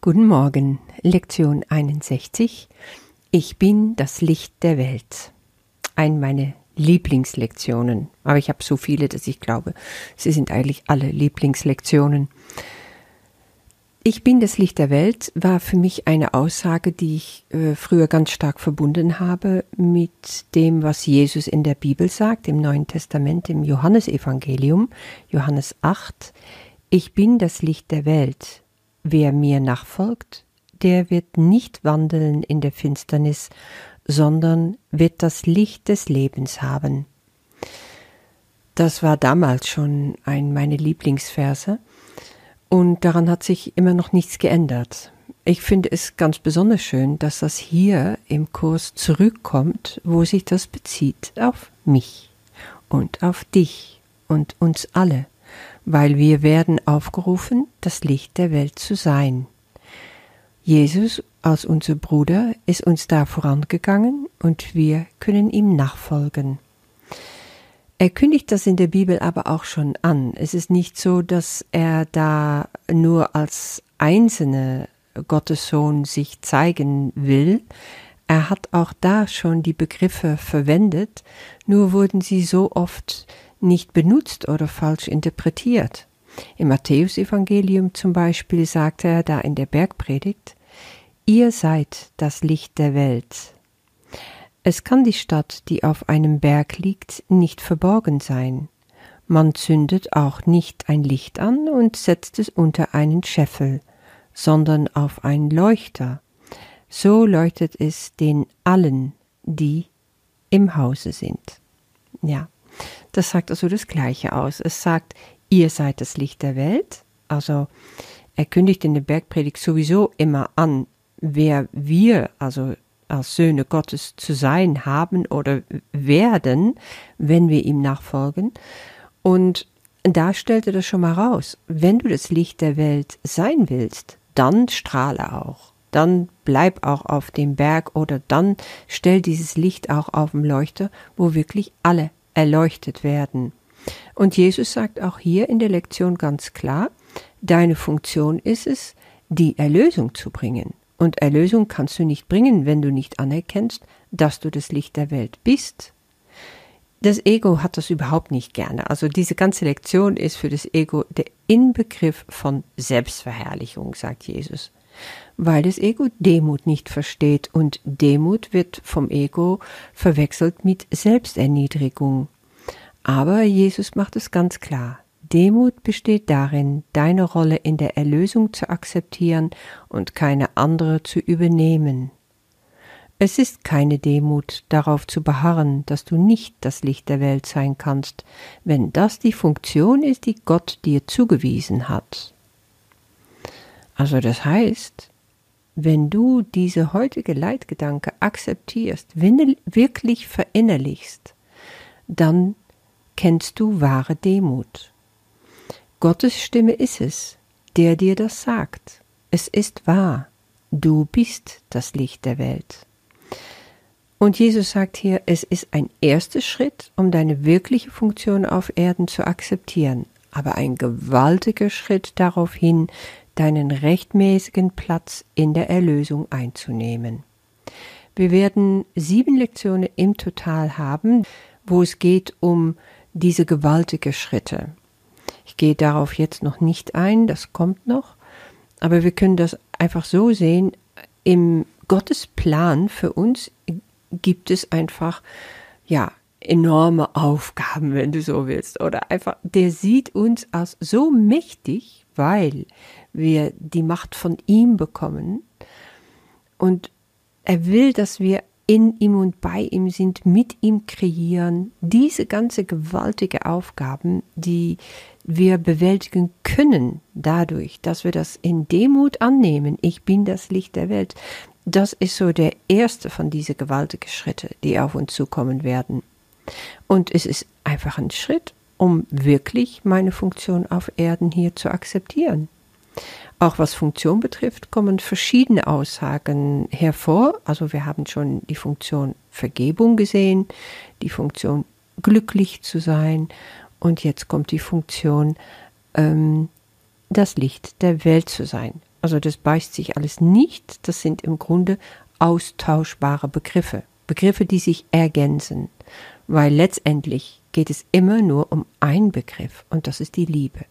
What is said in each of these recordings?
Guten Morgen, Lektion 61. Ich bin das Licht der Welt. Eine meiner Lieblingslektionen. Aber ich habe so viele, dass ich glaube, sie sind eigentlich alle Lieblingslektionen. Ich bin das Licht der Welt war für mich eine Aussage, die ich äh, früher ganz stark verbunden habe mit dem, was Jesus in der Bibel sagt, im Neuen Testament, im Johannesevangelium, Johannes 8. Ich bin das Licht der Welt. Wer mir nachfolgt, der wird nicht wandeln in der Finsternis, sondern wird das Licht des Lebens haben. Das war damals schon ein meiner Lieblingsverse und daran hat sich immer noch nichts geändert. Ich finde es ganz besonders schön, dass das hier im Kurs zurückkommt, wo sich das bezieht auf mich und auf dich und uns alle weil wir werden aufgerufen, das Licht der Welt zu sein. Jesus als unser Bruder ist uns da vorangegangen und wir können ihm nachfolgen. Er kündigt das in der Bibel aber auch schon an. Es ist nicht so, dass er da nur als einzelne Gottessohn sich zeigen will. Er hat auch da schon die Begriffe verwendet, nur wurden sie so oft nicht benutzt oder falsch interpretiert. Im Matthäusevangelium zum Beispiel sagt er da in der Bergpredigt, Ihr seid das Licht der Welt. Es kann die Stadt, die auf einem Berg liegt, nicht verborgen sein. Man zündet auch nicht ein Licht an und setzt es unter einen Scheffel, sondern auf einen Leuchter. So leuchtet es den allen, die im Hause sind. Ja, das sagt also das Gleiche aus. Es sagt, ihr seid das Licht der Welt. Also er kündigt in der Bergpredigt sowieso immer an, wer wir, also als Söhne Gottes zu sein haben oder werden, wenn wir ihm nachfolgen. Und da stellt er das schon mal raus. Wenn du das Licht der Welt sein willst, dann strahle auch. Dann bleib auch auf dem Berg oder dann stell dieses Licht auch auf dem Leuchter, wo wirklich alle erleuchtet werden. Und Jesus sagt auch hier in der Lektion ganz klar, deine Funktion ist es, die Erlösung zu bringen. Und Erlösung kannst du nicht bringen, wenn du nicht anerkennst, dass du das Licht der Welt bist. Das Ego hat das überhaupt nicht gerne. Also diese ganze Lektion ist für das Ego der Inbegriff von Selbstverherrlichung, sagt Jesus weil das Ego Demut nicht versteht und Demut wird vom Ego verwechselt mit Selbsterniedrigung. Aber Jesus macht es ganz klar. Demut besteht darin, deine Rolle in der Erlösung zu akzeptieren und keine andere zu übernehmen. Es ist keine Demut, darauf zu beharren, dass du nicht das Licht der Welt sein kannst, wenn das die Funktion ist, die Gott dir zugewiesen hat. Also das heißt, wenn du diese heutige Leitgedanke akzeptierst, wirklich verinnerlichst, dann kennst du wahre Demut. Gottes Stimme ist es, der dir das sagt. Es ist wahr, du bist das Licht der Welt. Und Jesus sagt hier, es ist ein erster Schritt, um deine wirkliche Funktion auf Erden zu akzeptieren, aber ein gewaltiger Schritt darauf hin, deinen rechtmäßigen Platz in der Erlösung einzunehmen. Wir werden sieben Lektionen im Total haben, wo es geht um diese gewaltige Schritte. Ich gehe darauf jetzt noch nicht ein, das kommt noch, aber wir können das einfach so sehen, im Gottes Plan für uns gibt es einfach, ja, enorme Aufgaben, wenn du so willst, oder einfach, der sieht uns als so mächtig, weil wir die Macht von ihm bekommen. Und er will, dass wir in ihm und bei ihm sind, mit ihm kreieren, diese ganze gewaltige Aufgaben, die wir bewältigen können, dadurch, dass wir das in Demut annehmen. Ich bin das Licht der Welt. Das ist so der erste von diesen gewaltigen Schritte, die auf uns zukommen werden. Und es ist einfach ein Schritt, um wirklich meine Funktion auf Erden hier zu akzeptieren. Auch was Funktion betrifft, kommen verschiedene Aussagen hervor. Also wir haben schon die Funktion Vergebung gesehen, die Funktion glücklich zu sein und jetzt kommt die Funktion ähm, das Licht der Welt zu sein. Also das beißt sich alles nicht. Das sind im Grunde austauschbare Begriffe. Begriffe, die sich ergänzen. Weil letztendlich geht es immer nur um einen Begriff und das ist die Liebe.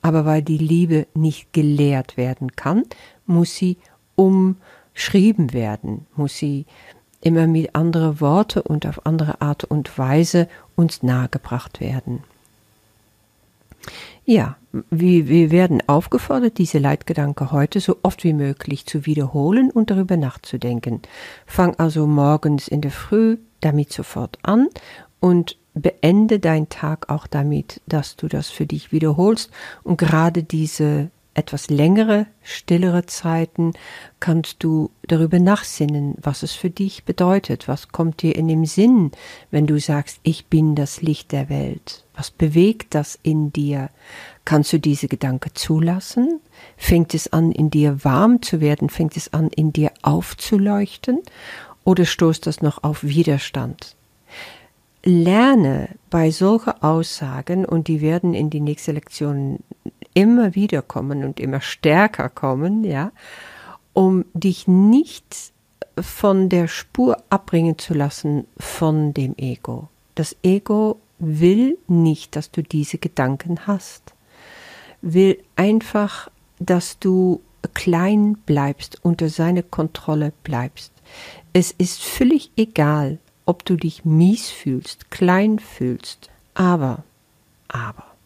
Aber weil die Liebe nicht gelehrt werden kann, muss sie umschrieben werden, muss sie immer mit anderen Worte und auf andere Art und Weise uns nahegebracht werden. Ja, wir, wir werden aufgefordert, diese Leitgedanke heute so oft wie möglich zu wiederholen und darüber nachzudenken. Fang also morgens in der Früh damit sofort an und beende deinen Tag auch damit, dass du das für dich wiederholst und gerade diese etwas längere, stillere Zeiten kannst du darüber nachsinnen, was es für dich bedeutet. Was kommt dir in den Sinn, wenn du sagst, ich bin das Licht der Welt? Was bewegt das in dir? Kannst du diese Gedanke zulassen? Fängt es an, in dir warm zu werden? Fängt es an, in dir aufzuleuchten? Oder stoßt das noch auf Widerstand? Lerne bei solchen Aussagen, und die werden in die nächste Lektion immer wieder kommen und immer stärker kommen, ja, um dich nicht von der Spur abbringen zu lassen von dem Ego. Das Ego will nicht, dass du diese Gedanken hast, will einfach, dass du klein bleibst, unter seine Kontrolle bleibst. Es ist völlig egal, ob du dich mies fühlst, klein fühlst, aber, aber,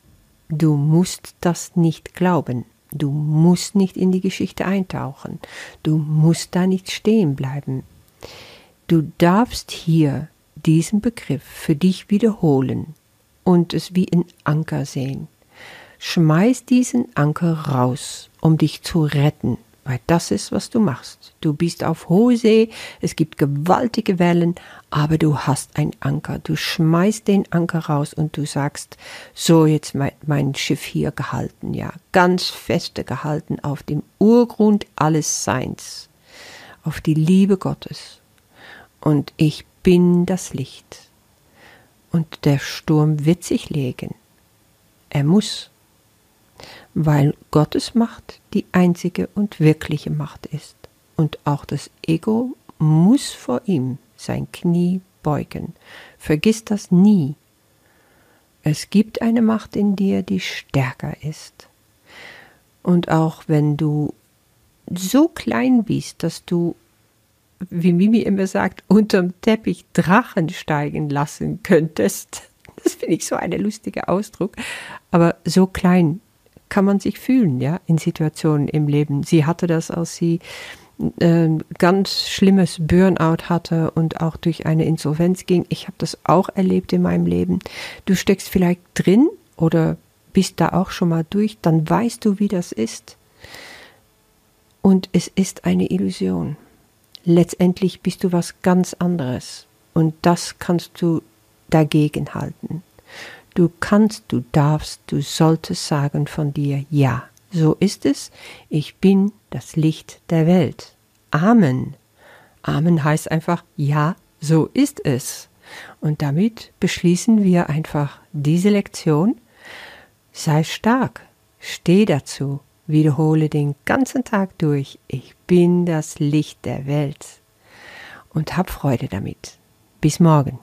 Du musst das nicht glauben. Du musst nicht in die Geschichte eintauchen. Du musst da nicht stehen bleiben. Du darfst hier diesen Begriff für dich wiederholen und es wie ein Anker sehen. Schmeiß diesen Anker raus, um dich zu retten weil das ist, was du machst. Du bist auf hohe See, es gibt gewaltige Wellen, aber du hast einen Anker. Du schmeißt den Anker raus und du sagst, so jetzt mein, mein Schiff hier gehalten, ja, ganz feste gehalten auf dem Urgrund alles Seins, auf die Liebe Gottes. Und ich bin das Licht. Und der Sturm wird sich legen. Er muss weil Gottes Macht die einzige und wirkliche Macht ist. Und auch das Ego muss vor ihm sein Knie beugen. Vergiss das nie. Es gibt eine Macht in dir, die stärker ist. Und auch wenn du so klein bist, dass du, wie Mimi immer sagt, unterm Teppich Drachen steigen lassen könntest. Das finde ich so ein lustiger Ausdruck. Aber so klein kann man sich fühlen, ja, in Situationen im Leben. Sie hatte das, als sie äh, ganz schlimmes Burnout hatte und auch durch eine Insolvenz ging. Ich habe das auch erlebt in meinem Leben. Du steckst vielleicht drin oder bist da auch schon mal durch, dann weißt du, wie das ist. Und es ist eine Illusion. Letztendlich bist du was ganz anderes. Und das kannst du dagegen halten. Du kannst, du darfst, du solltest sagen von dir, ja, so ist es, ich bin das Licht der Welt. Amen. Amen heißt einfach, ja, so ist es. Und damit beschließen wir einfach diese Lektion. Sei stark, steh dazu, wiederhole den ganzen Tag durch, ich bin das Licht der Welt. Und hab Freude damit. Bis morgen.